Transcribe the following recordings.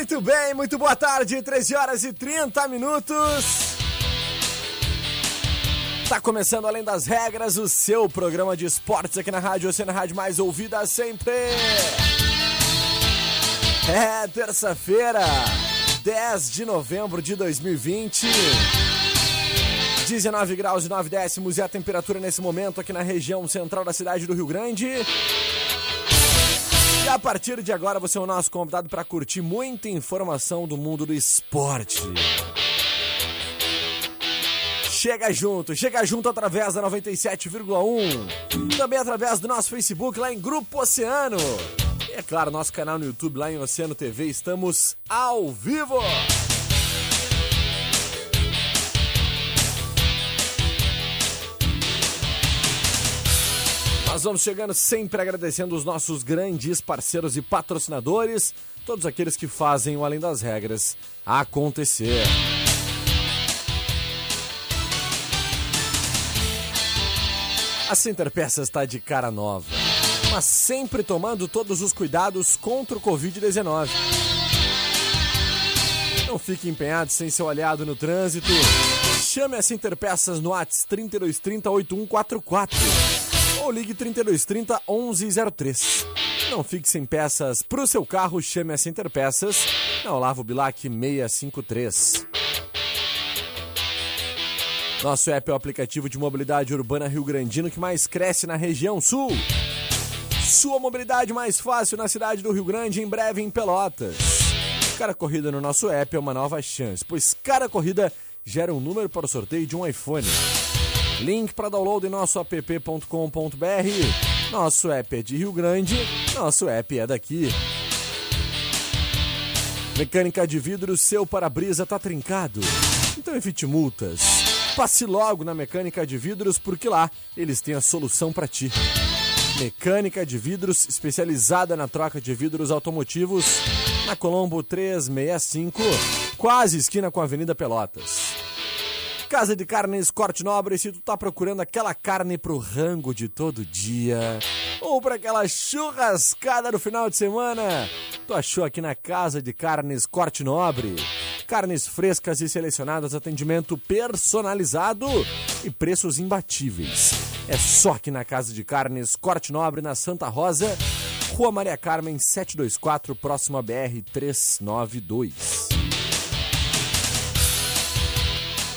Muito bem, muito boa tarde, 13 horas e 30 minutos. Tá começando Além das Regras, o seu programa de esportes aqui na Rádio Oceana Rádio mais ouvida sempre. É terça-feira, 10 de novembro de 2020. 19 graus e 9 décimos e a temperatura nesse momento aqui na região central da cidade do Rio Grande. A partir de agora você é o nosso convidado para curtir muita informação do mundo do esporte. Chega junto, chega junto através da 97,1. Também através do nosso Facebook lá em Grupo Oceano. E é claro, nosso canal no YouTube lá em Oceano TV. Estamos ao vivo. Nós vamos chegando sempre agradecendo os nossos grandes parceiros e patrocinadores, todos aqueles que fazem o Além das Regras acontecer. A Center Peças está de cara nova, mas sempre tomando todos os cuidados contra o Covid-19. Não fique empenhado sem ser olhado no trânsito. Chame a Center Peças no ATS 3230 8144 ou ligue 3230 1103. Não fique sem peças para o seu carro, chame a Center Peças na Olavo Bilac 653. Nosso app é o aplicativo de mobilidade urbana Rio Grandino que mais cresce na região sul. Sua mobilidade mais fácil na cidade do Rio Grande, em breve em Pelotas. Cada corrida no nosso app é uma nova chance, pois cada corrida gera um número para o sorteio de um iPhone. Link para download em nosso app.com.br. Nosso app é de Rio Grande, nosso app é daqui. Mecânica de vidro, seu para-brisa tá trincado. Então evite multas. Passe logo na Mecânica de Vidros porque lá eles têm a solução para ti. Mecânica de Vidros especializada na troca de vidros automotivos na Colombo 365, quase esquina com a Avenida Pelotas. Casa de Carnes Corte Nobre, se tu tá procurando aquela carne pro rango de todo dia ou para aquela churrascada no final de semana, tu achou aqui na Casa de Carnes Corte Nobre. Carnes frescas e selecionadas, atendimento personalizado e preços imbatíveis. É só aqui na Casa de Carnes Corte Nobre, na Santa Rosa, Rua Maria Carmen 724, próximo a BR 392.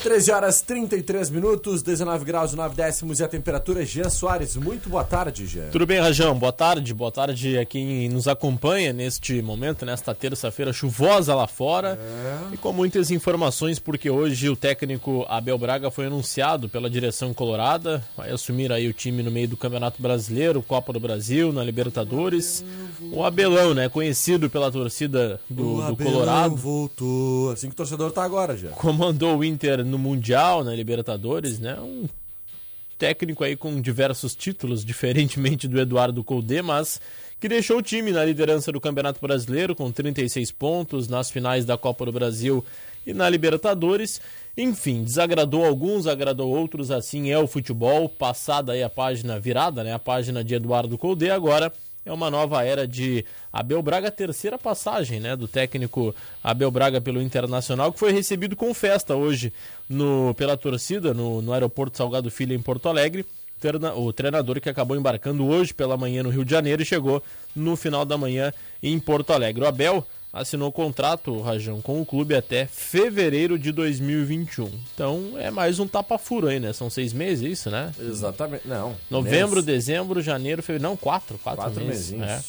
13 horas 33 minutos, 19 graus e 9 décimos e a temperatura. Jean Soares, muito boa tarde, Jean. Tudo bem, Rajão? Boa tarde, boa tarde a quem nos acompanha neste momento, nesta terça-feira chuvosa lá fora. É. E com muitas informações, porque hoje o técnico Abel Braga foi anunciado pela direção colorada, vai assumir aí o time no meio do Campeonato Brasileiro, Copa do Brasil, na Libertadores. O Abelão, né? Conhecido pela torcida do, o do Colorado. voltou. Assim que o torcedor tá agora já. Comandou o Inter no Mundial, na Libertadores, né? Um técnico aí com diversos títulos, diferentemente do Eduardo Colde, mas que deixou o time na liderança do Campeonato Brasileiro com 36 pontos nas finais da Copa do Brasil e na Libertadores. Enfim, desagradou alguns, agradou outros, assim é o futebol. Passada aí a página virada, né? A página de Eduardo Colde, agora é uma nova era de Abel Braga, terceira passagem né, do técnico Abel Braga pelo Internacional, que foi recebido com festa hoje no, pela torcida no, no aeroporto Salgado Filho em Porto Alegre. O treinador que acabou embarcando hoje pela manhã no Rio de Janeiro e chegou no final da manhã em Porto Alegre. O Abel assinou contrato, Rajão, com o clube até fevereiro de 2021. Então é mais um tapa-furo aí, né? São seis meses isso, né? Exatamente. Não. Novembro, dezembro, janeiro, fevereiro. Não, quatro. Quatro, quatro meses. É. É.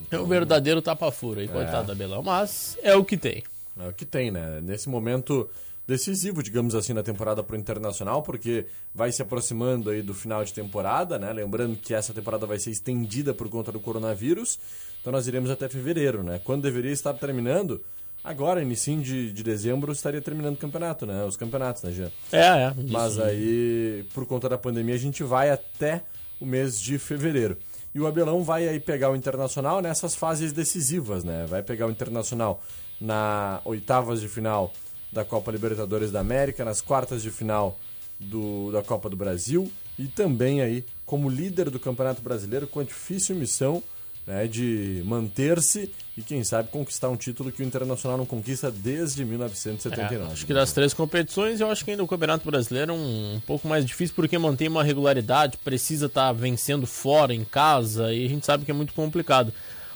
Então, é um verdadeiro tapa-furo aí, coitado é. da Belão. Mas é o que tem. É o que tem, né? Nesse momento decisivo, digamos assim, na temporada para o Internacional, porque vai se aproximando aí do final de temporada, né? Lembrando que essa temporada vai ser estendida por conta do coronavírus. Então nós iremos até fevereiro, né? Quando deveria estar terminando, agora, início de, de dezembro, estaria terminando o campeonato, né? Os campeonatos, né, Jean? É, é. Mas aí, por conta da pandemia, a gente vai até o mês de fevereiro. E o Abelão vai aí pegar o Internacional nessas fases decisivas, né? Vai pegar o Internacional na oitavas de final da Copa Libertadores da América, nas quartas de final do, da Copa do Brasil e também aí como líder do Campeonato Brasileiro com a difícil missão né, de manter-se e, quem sabe, conquistar um título que o Internacional não conquista desde 1979. É, acho que das três competições, eu acho que ainda o Campeonato Brasileiro é um, um pouco mais difícil porque mantém uma regularidade, precisa estar tá vencendo fora, em casa, e a gente sabe que é muito complicado.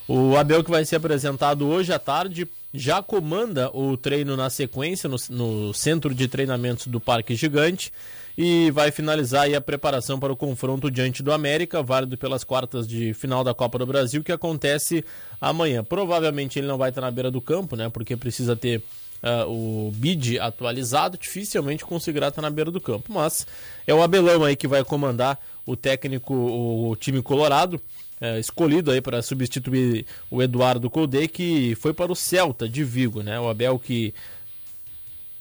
O Abel, que vai ser apresentado hoje à tarde, já comanda o treino na sequência no, no centro de treinamentos do Parque Gigante e vai finalizar a preparação para o confronto diante do América, válido pelas quartas de final da Copa do Brasil, que acontece amanhã. Provavelmente ele não vai estar na beira do campo, né? Porque precisa ter uh, o bid atualizado, dificilmente conseguirá estar na beira do campo. Mas é o Abelão aí que vai comandar o técnico, o time colorado. É, escolhido aí para substituir o Eduardo Colde, que foi para o Celta de Vigo, né? O Abel que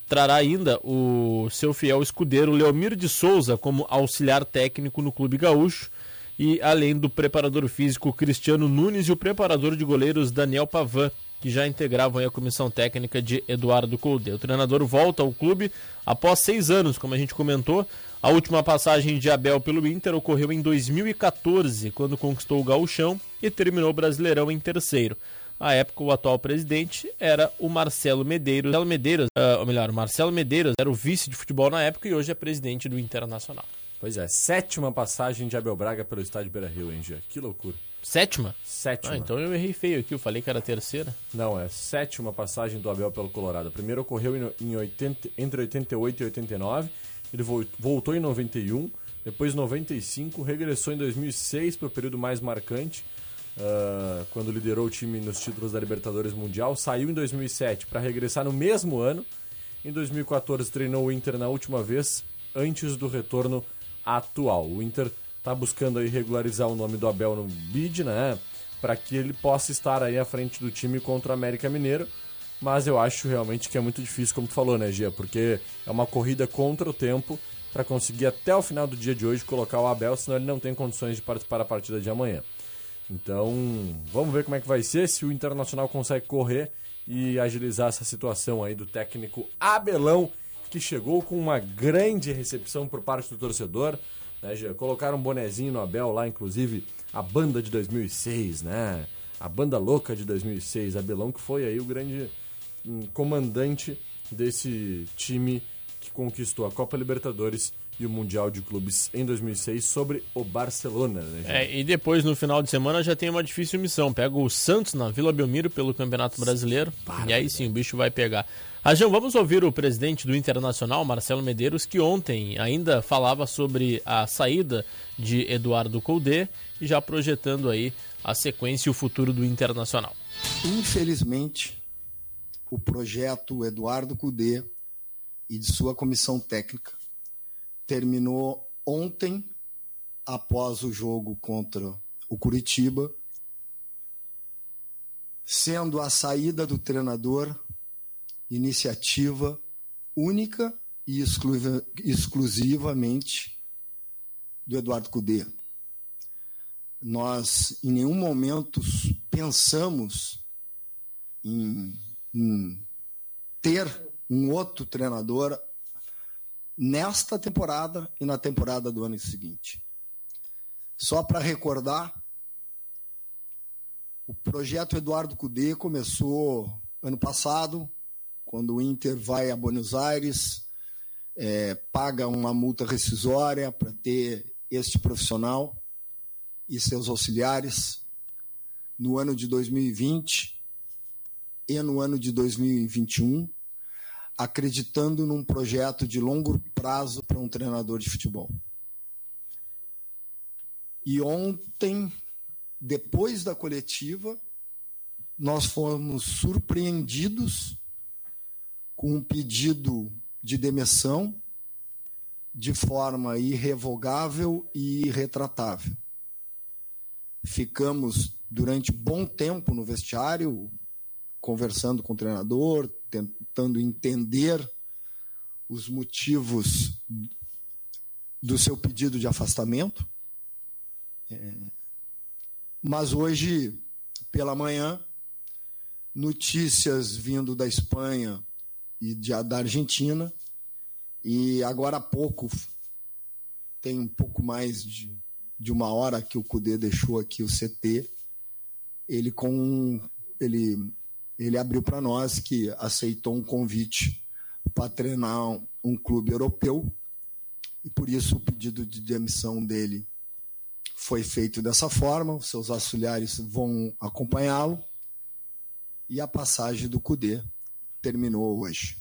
trará ainda o seu fiel escudeiro Leomir de Souza como auxiliar técnico no Clube Gaúcho e além do preparador físico Cristiano Nunes e o preparador de goleiros Daniel Pavan, que já integravam a comissão técnica de Eduardo Colde. O treinador volta ao clube após seis anos, como a gente comentou. A última passagem de Abel pelo Inter ocorreu em 2014, quando conquistou o Gauchão e terminou o Brasileirão em terceiro. À época, o atual presidente era o Marcelo Medeiros. Marcelo Medeiros, uh, ou melhor, Marcelo Medeiros era o vice de futebol na época e hoje é presidente do Internacional. Pois é, sétima passagem de Abel Braga pelo estádio Beira Rio, hein, Gia? Que loucura. Sétima? Sétima. Ah, então eu errei feio aqui, eu falei que era a terceira. Não, é sétima passagem do Abel pelo Colorado. A primeira ocorreu em 80, entre 88 e 89, ele voltou em 91, depois 95, regressou em 2006 para o período mais marcante, uh, quando liderou o time nos títulos da Libertadores Mundial. Saiu em 2007 para regressar no mesmo ano. Em 2014 treinou o Inter na última vez, antes do retorno atual. O Inter está buscando aí regularizar o nome do Abel no bid, né? Para que ele possa estar aí à frente do time contra o América Mineiro. Mas eu acho realmente que é muito difícil, como tu falou, né, Gia? Porque é uma corrida contra o tempo para conseguir até o final do dia de hoje colocar o Abel, senão ele não tem condições de participar da partida de amanhã. Então, vamos ver como é que vai ser, se o Internacional consegue correr e agilizar essa situação aí do técnico Abelão, que chegou com uma grande recepção por parte do torcedor. Né, já colocaram um bonezinho no Abel lá, inclusive a banda de 2006, né? A banda louca de 2006, Abelão, que foi aí o grande comandante desse time que conquistou a Copa Libertadores e o Mundial de Clubes em 2006 sobre o Barcelona. Né, é, e depois, no final de semana, já tem uma difícil missão. Pega o Santos na Vila Belmiro pelo Campeonato Brasileiro. Para, e aí sim, o bicho vai pegar. Rajão, vamos ouvir o presidente do Internacional, Marcelo Medeiros, que ontem ainda falava sobre a saída de Eduardo Colde e já projetando aí a sequência e o futuro do Internacional. Infelizmente, o projeto Eduardo Colde e de sua comissão técnica terminou ontem, após o jogo contra o Curitiba, sendo a saída do treinador iniciativa única e exclusivamente do Eduardo Cudê. Nós, em nenhum momento, pensamos em, ter um outro treinador nesta temporada e na temporada do ano seguinte. Só para recordar, o projeto Eduardo Cudê começou ano passado, quando o Inter vai a Buenos Aires, é, paga uma multa rescisória para ter este profissional e seus auxiliares. No ano de 2020, e no ano de 2021, acreditando num projeto de longo prazo para um treinador de futebol. E ontem, depois da coletiva, nós fomos surpreendidos com um pedido de demissão de forma irrevogável e irretratável. Ficamos durante bom tempo no vestiário, conversando com o treinador, tentando entender os motivos do seu pedido de afastamento. É, mas hoje, pela manhã, notícias vindo da Espanha e de, da Argentina, e agora há pouco, tem um pouco mais de, de uma hora que o Cudê deixou aqui o CT, ele com ele ele abriu para nós que aceitou um convite para treinar um, um clube europeu e por isso o pedido de demissão dele foi feito dessa forma. Os seus auxiliares vão acompanhá-lo e a passagem do Cudê terminou hoje.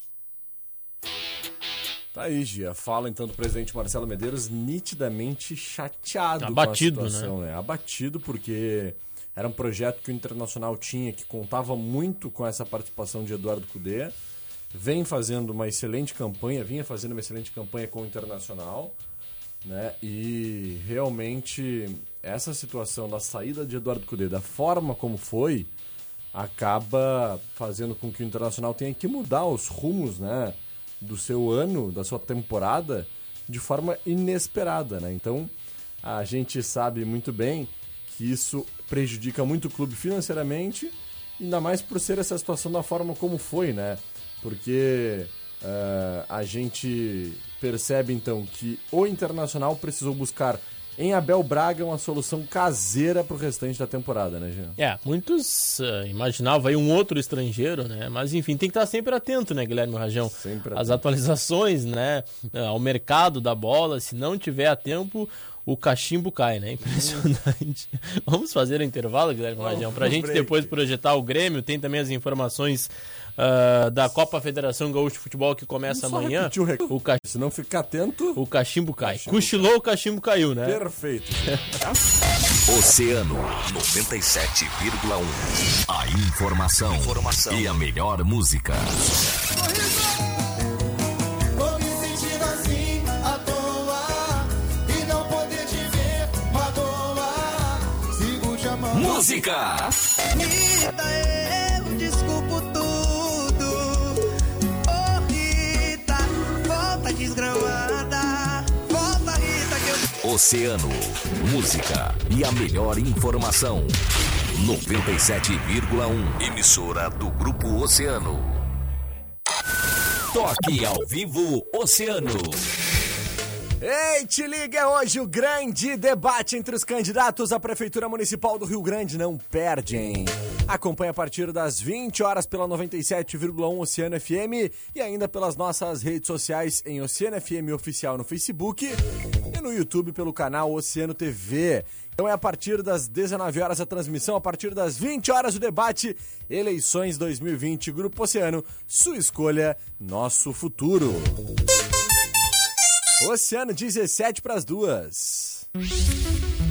Tá aí, Gia. Fala então do presidente Marcelo Medeiros, nitidamente chateado Abatido, com a situação, né? né? Abatido, porque era um projeto que o Internacional tinha, que contava muito com essa participação de Eduardo Cudê. Vem fazendo uma excelente campanha, vinha fazendo uma excelente campanha com o Internacional, né? E realmente essa situação da saída de Eduardo Cudê, da forma como foi, acaba fazendo com que o Internacional tenha que mudar os rumos, né? Do seu ano, da sua temporada, de forma inesperada, né? Então, a gente sabe muito bem isso prejudica muito o clube financeiramente, ainda mais por ser essa situação da forma como foi, né? Porque uh, a gente percebe então que o Internacional precisou buscar em Abel Braga uma solução caseira para o restante da temporada, né, Jean? É, muitos uh, imaginavam aí um outro estrangeiro, né? Mas enfim, tem que estar sempre atento, né, Guilherme Rajão? Sempre As atualizações, né, ao mercado da bola, se não tiver a tempo, o cachimbo cai, né? Impressionante. Vamos fazer o intervalo, Guilherme Rajão, para a gente break. depois projetar o Grêmio. Tem também as informações uh, da Copa Federação Gaúcho de Futebol que começa amanhã. o rec- O, ca... Se não ficar atento, o cachimbo cai. Cochilou, o cachimbo caiu, né? perfeito. Oceano 97,1. A informação, e a melhor música. Tô Música! Rita, eu desculpo tudo Ô Rita, volta desgramada Volta Rita que eu Oceano, música e a melhor informação. 97,1. Emissora do Grupo Oceano. Toque ao vivo Oceano. Ei, te liga, é hoje o grande debate entre os candidatos à Prefeitura Municipal do Rio Grande. Não perde, hein? Acompanhe a partir das 20 horas pela 97,1 Oceano FM e ainda pelas nossas redes sociais em Oceano FM Oficial no Facebook e no YouTube pelo canal Oceano TV. Então é a partir das 19 horas a transmissão, a partir das 20 horas o debate. Eleições 2020, Grupo Oceano, sua escolha, nosso futuro. Oceano 17 para as duas.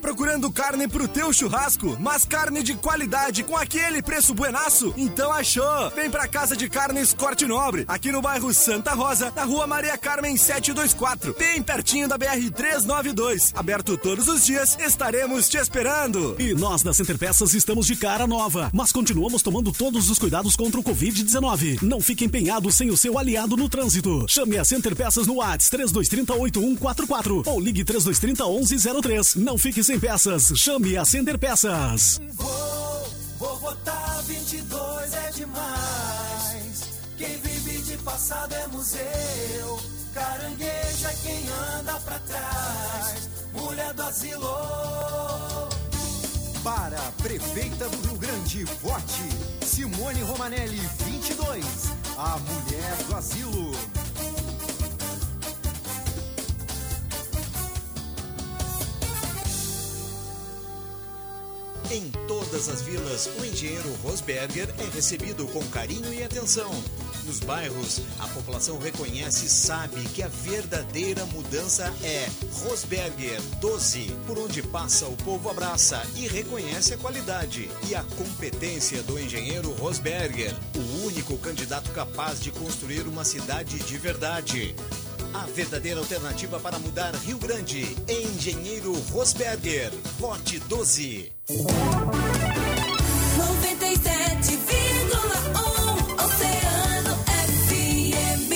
Procurando carne pro teu churrasco, mas carne de qualidade com aquele preço buenaço? Então achou! Vem pra Casa de Carnes Corte Nobre, aqui no bairro Santa Rosa, na rua Maria Carmen 724, bem pertinho da BR 392. Aberto todos os dias, estaremos te esperando. E nós da Center Peças estamos de cara nova, mas continuamos tomando todos os cuidados contra o Covid-19. Não fique empenhado sem o seu aliado no trânsito. Chame a Center Peças no WhatsApp 3230 8144 ou ligue 3230 1103. Não fique sem peças. Chame a Center Peças. Vou, vou votar 22 é demais. Quem vive de passado é museu. Caranguejo é quem anda pra trás. Mulher do asilo. Para a Prefeita do Rio Grande, vote Simone Romanelli, 22, a mulher do asilo. Em todas as vilas, o engenheiro Rosberger é recebido com carinho e atenção. Nos bairros, a população reconhece e sabe que a verdadeira mudança é Rosberger 12. Por onde passa, o povo abraça e reconhece a qualidade e a competência do engenheiro Rosberger, o único candidato capaz de construir uma cidade de verdade. A verdadeira alternativa para mudar Rio Grande. Engenheiro Rosberger. Vote 12. 97,1 Oceano FM.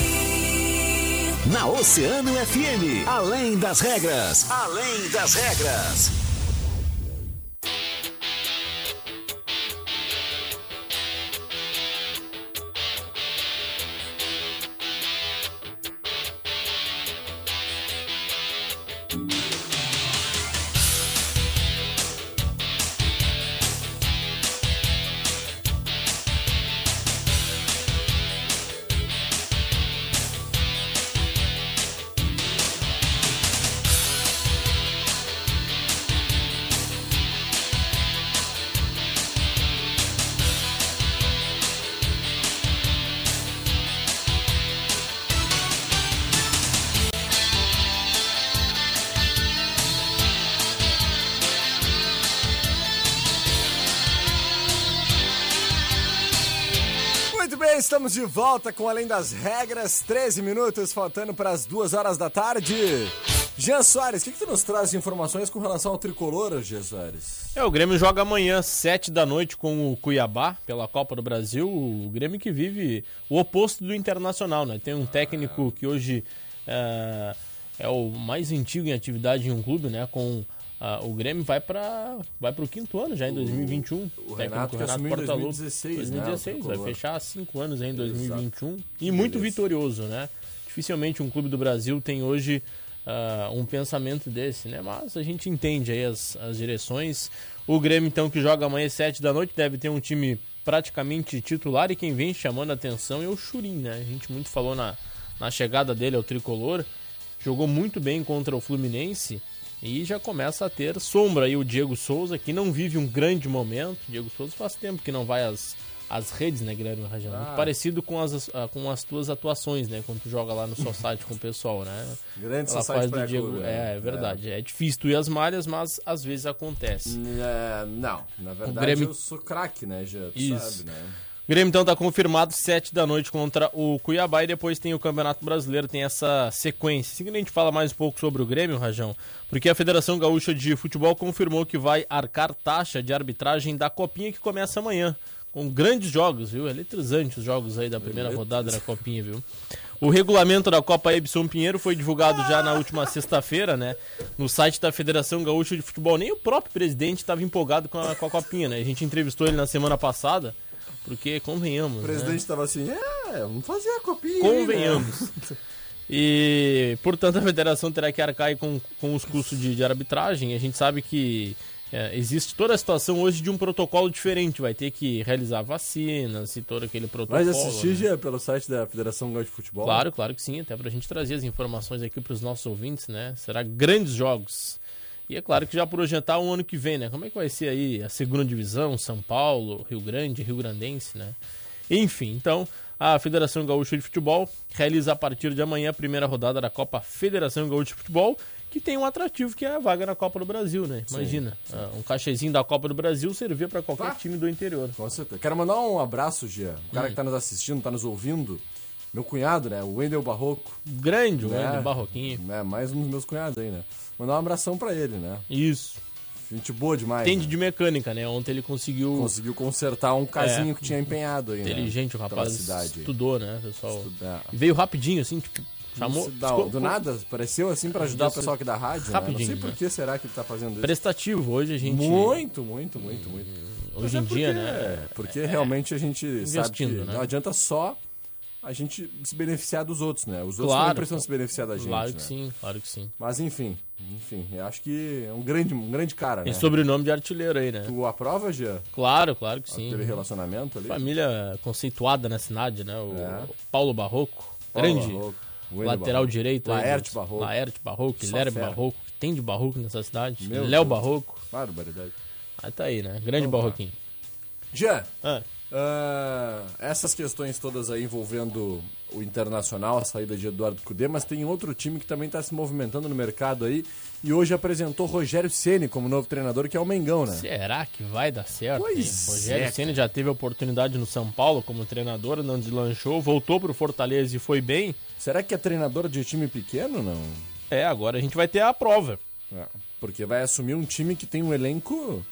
Na Oceano FM, além das regras, além das regras. Estamos de volta com Além das Regras, 13 minutos, faltando para as 2 horas da tarde. Jean Soares, o que, que tu nos traz de informações com relação ao tricolor, Jean Soares? É, o Grêmio joga amanhã, 7 da noite, com o Cuiabá, pela Copa do Brasil. O Grêmio que vive o oposto do Internacional, né? Tem um técnico que hoje é, é o mais antigo em atividade em um clube, né? Com ah, o Grêmio vai para vai o quinto ano já em 2021. o Técnico Renato que assumiu em 2016, né, o 2016, vai fechar cinco anos aí em 2021. Exato. E muito Beleza. vitorioso, né? Dificilmente um clube do Brasil tem hoje ah, um pensamento desse, né? Mas a gente entende aí as, as direções. O Grêmio, então, que joga amanhã às 7 da noite, deve ter um time praticamente titular e quem vem chamando a atenção é o Churin, né? A gente muito falou na, na chegada dele ao tricolor. Jogou muito bem contra o Fluminense e já começa a ter sombra aí o Diego Souza, que não vive um grande momento. Diego Souza faz tempo que não vai às, às redes, né, Guilherme? Muito Ah. parecido com as, ah, com as tuas atuações, né? Quando tu joga lá no Society com o pessoal, né? Grande Society fase do Diego. né? É, é verdade. É. difícil tu ir às malhas, mas às vezes acontece. É, não, na verdade Grêmio- eu sou craque, né? Tu Isso. sabe, né? O Grêmio então tá confirmado 7 da noite contra o Cuiabá e depois tem o Campeonato Brasileiro, tem essa sequência. Assim que a gente fala mais um pouco sobre o Grêmio, Rajão, porque a Federação Gaúcha de Futebol confirmou que vai arcar taxa de arbitragem da Copinha que começa amanhã. Com grandes jogos, viu? Eletrizante os jogos aí da primeira rodada da Copinha, viu? O regulamento da Copa Ebson Pinheiro foi divulgado já na última sexta-feira, né? No site da Federação Gaúcha de Futebol. Nem o próprio presidente estava empolgado com a, com a Copinha, né? A gente entrevistou ele na semana passada, porque convenhamos. O né? presidente estava assim, é, vamos fazer a copinha. aí, Convenhamos. né? E, portanto, a federação terá que arcar com, com os custos de, de arbitragem. A gente sabe que é, existe toda a situação hoje de um protocolo diferente. Vai ter que realizar vacinas e todo aquele protocolo. Mas assistir né? Jean, pelo site da Federação Gaúcha de Futebol? Claro, claro que sim, até pra gente trazer as informações aqui pros nossos ouvintes, né? Será grandes jogos. E é claro que já projetar o ano que vem, né? Como é que vai ser aí a segunda divisão, São Paulo, Rio Grande, Rio Grandense, né? Enfim, então, A Federação Gaúcha de Futebol realiza a partir de amanhã a primeira rodada da Copa Federação Gaúcha de Futebol, que tem um atrativo que é a vaga na Copa do Brasil, né? Imagina, ah, um cachezinho da Copa do Brasil servia para qualquer time do interior. Com certeza. Quero mandar um abraço, Gia. O cara Hum. que tá nos assistindo, tá nos ouvindo. Meu cunhado, né? O Wendel Barroco. Grande, o né? Wendel Barroquinho. É, mais um dos meus cunhados aí, né? Mandar um abração pra ele, né? Isso. Gente boa demais. Entende né? de mecânica, né? Ontem ele conseguiu. Conseguiu consertar um casinho É. que tinha empenhado aí, né? Inteligente, o Pela rapaz cidade. estudou, né, pessoal? Estudar. Veio rapidinho, assim, tipo, chamou. Dá- ficou- do nada, apareceu assim pra ajudar o pessoal aqui da rádio, né? Não Rapidinho, sei por né? que será que ele tá fazendo isso. Prestativo, hoje a gente. Muito, muito, muito, muito. Hoje Mas em dia, porque- né? É, porque realmente a gente sabe que né? não adianta só a gente se beneficiar dos outros, né? Os outros Claro. também precisam se beneficiar da gente, Claro né? que sim, claro que sim. Mas enfim, enfim, eu acho que é um grande, um grande cara, Tem né? sobrenome de artilheiro aí, né? Tu aprova, Gia? Claro, claro que sim. Aquele relacionamento ali? Família conceituada na cidade, né? O É. Paulo Barroco, Paulo grande Barroco, lateral Barroco. direito. aí Laerte do- Barroco. Laerte Barroco, Guilherme. Barroco, tem de Barroco nessa cidade. Léo. Barroco. Barbaridade. Aí tá aí, né? Grande Então tá. Barroquinho. Jean, Ah, ah, essas questões todas aí envolvendo o Internacional, a saída de Eduardo Cudê, mas tem outro time que também está se movimentando no mercado aí e hoje apresentou Rogério Ceni como novo treinador, que é o Mengão, né? será que vai dar certo? Pois hein? Rogério é, Ceni já teve oportunidade no São Paulo como treinador, não deslanchou, voltou pro Fortaleza e foi bem. Será que é treinador de time pequeno, não? É, agora a gente vai ter a prova. É, porque vai assumir um time que tem um elenco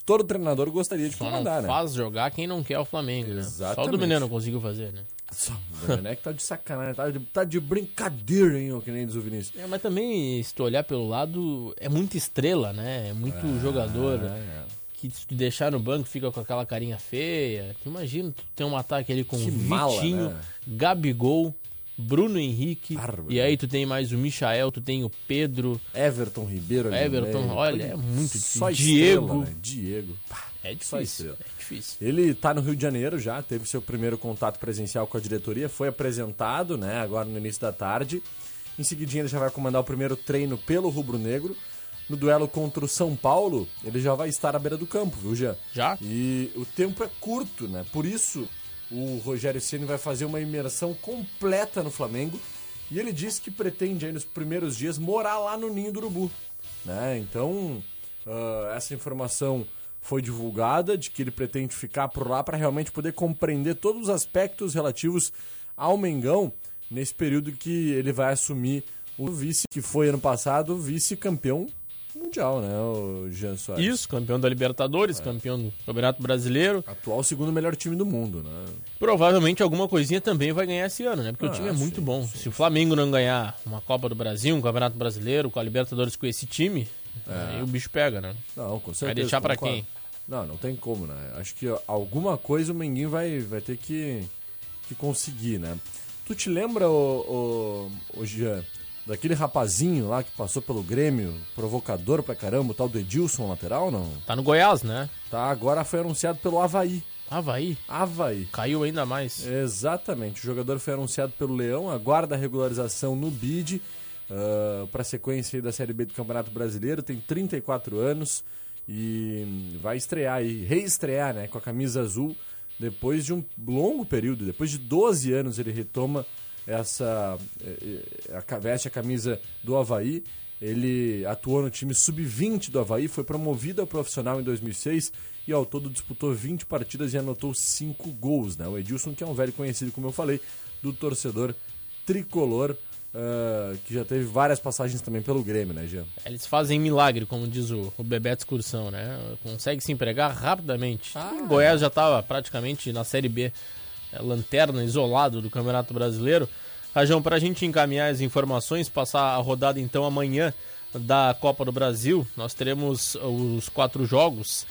todo treinador gostaria de Só não comandar, né? faz jogar quem não quer o Flamengo, né? Só o. Dominão não conseguiu fazer, né? Só, o Domenech tá de sacanagem, tá de, tá de brincadeira, hein, que nem diz o Vinícius. É, mas também, se tu olhar pelo lado, é muita estrela, né? É muito jogador é. que se tu deixar no banco fica com aquela carinha feia. Imagina tu ter um ataque ali com Que mala, Vitinho, né? Gabigol, Bruno Henrique, Bárbaro. e aí tu tem mais o Michael, tu tem o Pedro, Everton Ribeiro ali Everton, meio. olha, é muito difícil. Só Diego. estrela, né? Diego. Pá, é difícil, é difícil. Ele tá no Rio de Janeiro já, teve seu primeiro contato presencial com a diretoria, foi apresentado, né, agora no início da tarde. Em seguidinho ele já vai comandar o primeiro treino pelo Rubro Negro. No duelo contra o São Paulo, ele já vai estar à beira do campo, viu, Jean? Já? E o tempo é curto, né? Por isso, o Rogério Ceni vai fazer uma imersão completa no Flamengo. E ele disse que pretende aí nos primeiros dias morar lá no Ninho do Urubu, né? Então, ah, essa informação foi divulgada de que ele pretende ficar por lá para realmente poder compreender todos os aspectos relativos ao Mengão nesse período que ele vai assumir o vice que foi ano passado vice-campeão mundial, né, o Jean Soares? Isso, campeão da Libertadores, campeão do Campeonato Brasileiro. Atual segundo melhor time do mundo, né? Provavelmente alguma coisinha também vai ganhar esse ano, né? Porque Ah, o time é muito sim, bom. Se o Flamengo não ganhar uma Copa do Brasil, um Campeonato Brasileiro, com a Libertadores com esse time, aí o bicho pega, né? Não, com certeza. Vai deixar pra quem? Não, não tem como, né? Acho que alguma coisa o Menguinho vai, vai ter que, que conseguir, né? Tu te lembra, o, o, o Jean, daquele rapazinho lá que passou pelo Grêmio, provocador pra caramba, o tal do Edilson lateral, não? Tá no Goiás, né? Tá, agora foi anunciado pelo Havaí. Havaí. Havaí. Caiu ainda mais. Exatamente. O jogador foi anunciado pelo Leão, aguarda a regularização no BID para a sequência da Série B do Campeonato Brasileiro. Tem 34 anos e vai estrear aí, reestrear né, com a camisa azul depois de um longo período. Depois de 12 anos ele retoma essa. eh, eh, a, veste a camisa do Havaí. Ele atuou no time sub-20 do Havaí, foi promovido ao profissional em 2006 e ao todo disputou 20 partidas e anotou 5 gols. Né? O Edilson, que é um velho conhecido, como eu falei, do torcedor tricolor, ah, que já teve várias passagens também pelo Grêmio, né, Jean? Eles fazem milagre, como diz o, o Bebeto Excursão, né? Consegue se empregar rapidamente. o Goiás já estava praticamente na Série B, é, lanterna, isolado do Campeonato Brasileiro. Rajão, para a gente encaminhar as informações, passar a rodada então amanhã da Copa do Brasil, nós teremos os quatro jogos.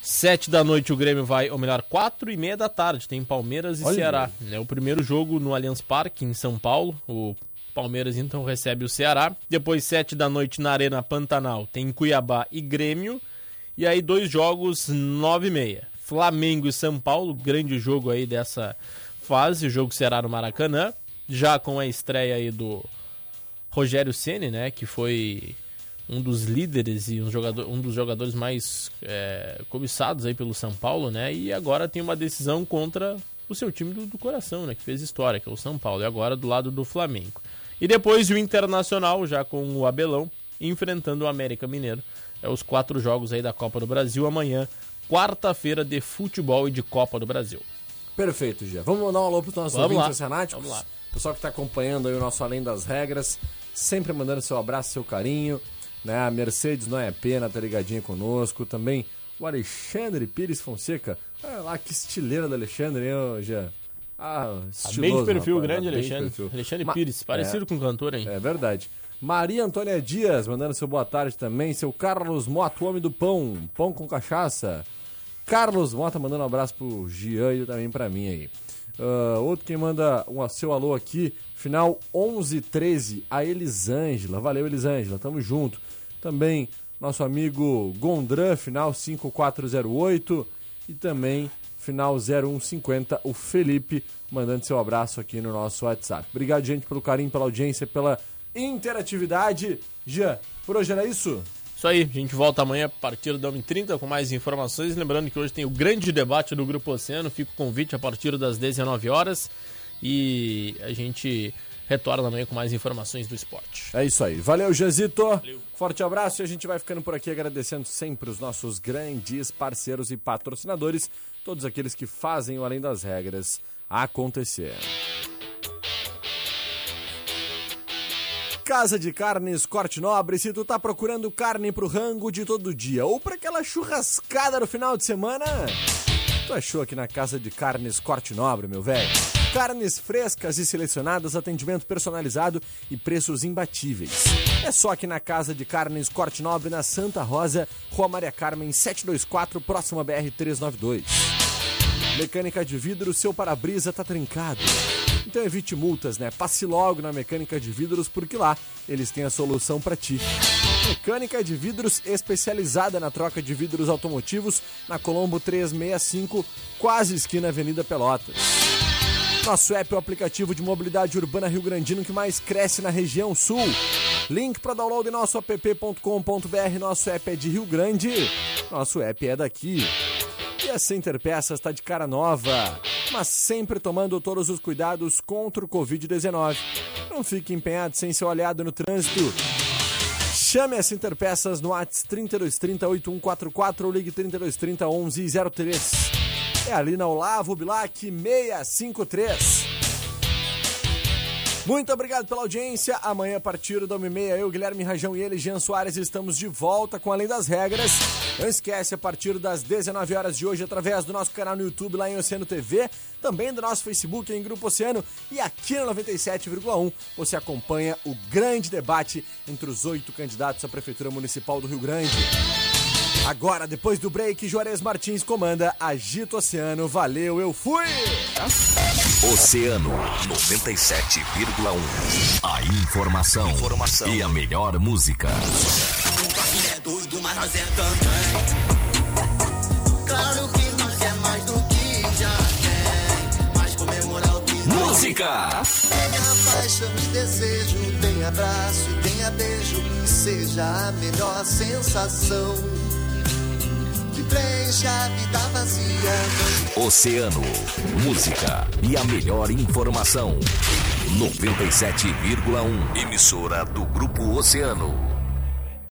Sete da noite o Grêmio vai, ou melhor, quatro e meia da tarde, tem Palmeiras e Olha. Ceará. É o primeiro jogo no Allianz Parque, em São Paulo. O Palmeiras então recebe o Ceará. Depois, sete da noite na Arena Pantanal, tem Cuiabá e Grêmio. E aí, dois jogos, nove e meia. Flamengo e São Paulo, grande jogo aí dessa fase. O jogo será no Maracanã. Já com a estreia aí do Rogério Ceni, né? Que foi um dos líderes e um, jogador, um dos jogadores mais é, cobiçados aí pelo São Paulo, né? E agora tem uma decisão contra o seu time do, do, coração, né? Que fez história, que é o São Paulo, e agora do lado do Flamengo. E depois o Internacional, já com o Abelão, enfrentando o América Mineiro. É os quatro jogos aí da Copa do Brasil amanhã, quarta-feira de futebol e de Copa do Brasil. Perfeito, Gia. Vamos mandar um alô para os nossos Vamos ouvintes lá. Vamos lá. Pessoal que está acompanhando aí o nosso Além das Regras, sempre mandando seu abraço, seu carinho. Né? A Mercedes não é pena, tá ligadinha conosco. Também o Alexandre Pires Fonseca. Olha lá que estileira do Alexandre, hein, Jean? Ah, estiloso, bem de perfil, rapaz, grande de Alexandre. perfil. Alexandre Ma- Pires, parecido é, com o cantor, hein? É verdade. Maria Antônia Dias, mandando seu boa tarde também. Seu Carlos Mota, o homem do pão. Pão com cachaça. Carlos Mota mandando um abraço pro Gian e também pra mim aí. Ah, outro quem manda um seu alô aqui, final 1113, a Elisângela. Valeu, Elisângela, tamo junto. Também nosso amigo Gondran, final 5408. E também final 0150, o Felipe, mandando seu abraço aqui no nosso WhatsApp. Obrigado, gente, pelo carinho, pela audiência, pela interatividade. Jean, por hoje era isso? Isso aí, a gente volta amanhã a partir da 1h30 com mais informações. Lembrando que hoje tem o grande debate do Grupo Oceano. Fica o convite a partir das 19 horas E a gente retorna amanhã com mais informações do esporte. É isso aí. Valeu, Jezito. Forte abraço e a gente vai ficando por aqui agradecendo sempre os nossos grandes parceiros e patrocinadores, todos aqueles que fazem o Além das Regras acontecer. Casa de Carnes Corte Nobre, se tu tá procurando carne pro rango de todo dia ou pra aquela churrascada no final de semana, tu achou aqui na Casa de Carnes Corte Nobre, meu velho. Carnes frescas e selecionadas, atendimento personalizado e preços imbatíveis. É só aqui na Casa de Carnes Corte Nobre, na Santa Rosa, Rua Maria Carmen 724, próxima BR 392. Mecânica de vidro, seu para-brisa tá trincado. Então evite multas, né? Passe logo na Mecânica de Vidros, porque lá eles têm a solução para ti. Mecânica de Vidros especializada na troca de vidros automotivos na Colombo 365, quase esquina Avenida Pelotas. Nosso app é o aplicativo de mobilidade urbana Rio Grandino que mais cresce na região sul. Link para download em nosso app.com.br. Nosso app é de Rio Grande. Nosso app é daqui. E a Center Peças está de cara nova, mas sempre tomando todos os cuidados contra o Covid-19. Não fique empenhado sem ser olhado no trânsito. Chame a Center Peças no ATS 3230 8144 ou ligue 3230 1103. É ali na Olavo Bilac 653. Muito obrigado pela audiência. Amanhã, a partir da 1h30, eu, Guilherme Rajão e ele, Jean Soares, estamos de volta com Além das Regras. Não esquece, a partir das 19 horas de hoje, através do nosso canal no YouTube, lá em Oceano TV, também do nosso Facebook em Grupo Oceano e aqui no 97,1 você acompanha o grande debate entre os oito candidatos à Prefeitura Municipal do Rio Grande. Agora, depois do break, Juarez Martins comanda Agito Oceano. Valeu, eu fui! Oceano 97,1. A informação, Informação. e a melhor música. Mas nós é cantante. Claro que nós é mais do que já tem. Mas comemorar o que Música! Tenha paixão e desejo, tem abraço e tenha beijo. Que seja a melhor sensação. A vazia. Oceano, música e a melhor informação. 97,1. Emissora do Grupo Oceano.